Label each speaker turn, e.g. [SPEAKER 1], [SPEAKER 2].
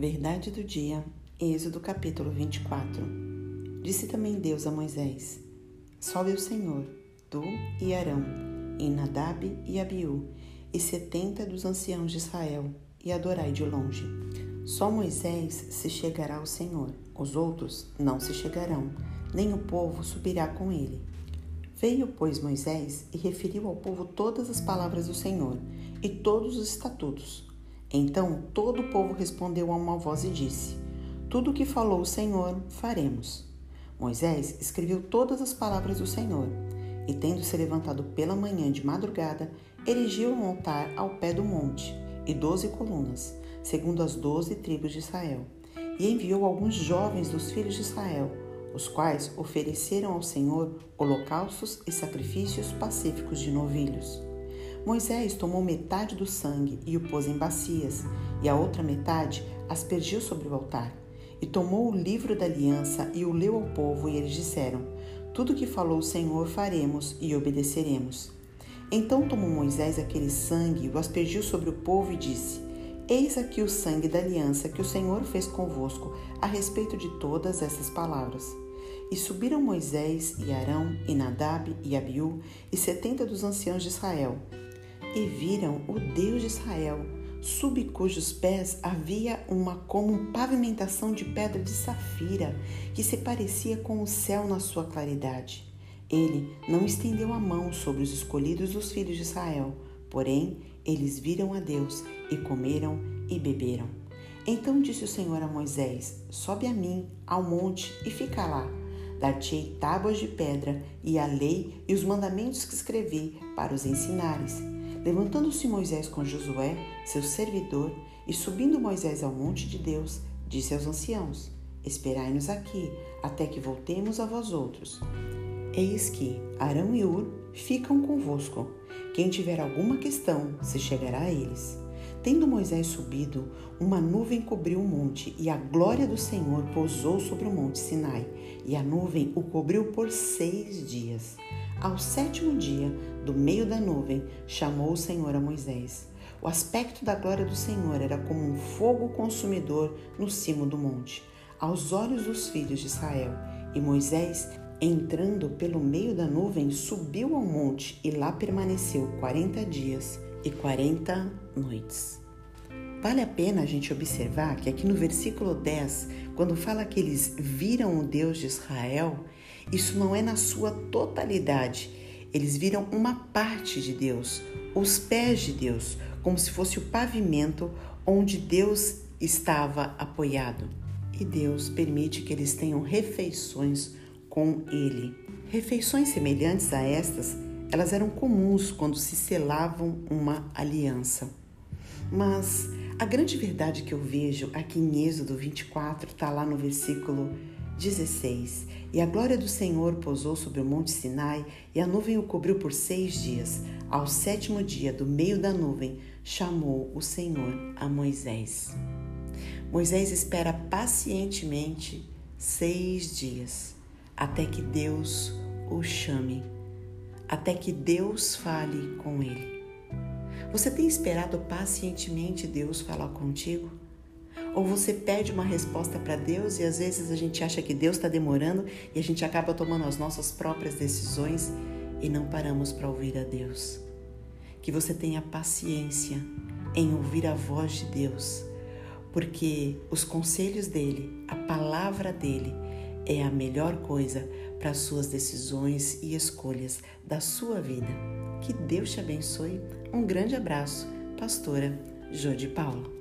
[SPEAKER 1] Verdade do dia, Êxodo capítulo 24. Disse também Deus a Moisés: Sobe o Senhor, tu e Arão, e Nadab e Abiú, e setenta dos anciãos de Israel, e adorai de longe. Só Moisés se chegará ao Senhor, os outros não se chegarão, nem o povo subirá com ele. Veio, pois, Moisés e referiu ao povo todas as palavras do Senhor e todos os estatutos então todo o povo respondeu a uma voz e disse: Tudo o que falou o Senhor, faremos. Moisés escreveu todas as palavras do Senhor, e tendo se levantado pela manhã de madrugada, erigiu um altar ao pé do monte, e doze colunas, segundo as doze tribos de Israel, e enviou alguns jovens dos filhos de Israel, os quais ofereceram ao Senhor holocaustos e sacrifícios pacíficos de novilhos. Moisés tomou metade do sangue e o pôs em bacias, e a outra metade aspergiu sobre o altar. E tomou o livro da aliança e o leu ao povo, e eles disseram: Tudo que falou o Senhor faremos e obedeceremos. Então tomou Moisés aquele sangue e o aspergiu sobre o povo e disse: Eis aqui o sangue da aliança que o Senhor fez convosco a respeito de todas essas palavras. E subiram Moisés e Arão e Nadab e Abiú e setenta dos anciãos de Israel e viram o Deus de Israel, sob cujos pés havia uma como pavimentação de pedra de safira, que se parecia com o céu na sua claridade. Ele não estendeu a mão sobre os escolhidos dos filhos de Israel, porém eles viram a Deus e comeram e beberam. Então disse o Senhor a Moisés: Sobe a mim ao monte e fica lá. Dar-te-ei tábuas de pedra e a lei e os mandamentos que escrevi para os ensinares Levantando-se Moisés com Josué, seu servidor, e subindo Moisés ao monte de Deus, disse aos anciãos: Esperai-nos aqui, até que voltemos a vós outros. Eis que Arão e Ur ficam convosco. Quem tiver alguma questão, se chegará a eles. Tendo Moisés subido, uma nuvem cobriu o monte, e a glória do Senhor pousou sobre o monte Sinai, e a nuvem o cobriu por seis dias. Ao sétimo dia, do meio da nuvem, chamou o Senhor a Moisés. O aspecto da glória do Senhor era como um fogo consumidor no cimo do monte, aos olhos dos filhos de Israel. E Moisés, entrando pelo meio da nuvem, subiu ao monte e lá permaneceu quarenta dias e quarenta noites. Vale a pena a gente observar que aqui no versículo 10, quando fala que eles viram o Deus de Israel, isso não é na sua totalidade. Eles viram uma parte de Deus, os pés de Deus, como se fosse o pavimento onde Deus estava apoiado. E Deus permite que eles tenham refeições com Ele. Refeições semelhantes a estas, elas eram comuns quando se selavam uma aliança. Mas a grande verdade que eu vejo aqui em Êxodo 24 está lá no versículo 16. E a glória do Senhor pousou sobre o monte Sinai, e a nuvem o cobriu por seis dias. Ao sétimo dia, do meio da nuvem, chamou o Senhor a Moisés. Moisés espera pacientemente seis dias, até que Deus o chame, até que Deus fale com ele. Você tem esperado pacientemente Deus falar contigo? Ou você pede uma resposta para Deus e às vezes a gente acha que Deus está demorando e a gente acaba tomando as nossas próprias decisões e não paramos para ouvir a Deus? Que você tenha paciência em ouvir a voz de Deus, porque os conselhos dele, a palavra dele, é a melhor coisa para as suas decisões e escolhas da sua vida. Que Deus te abençoe. Um grande abraço, pastora Jô de Paula.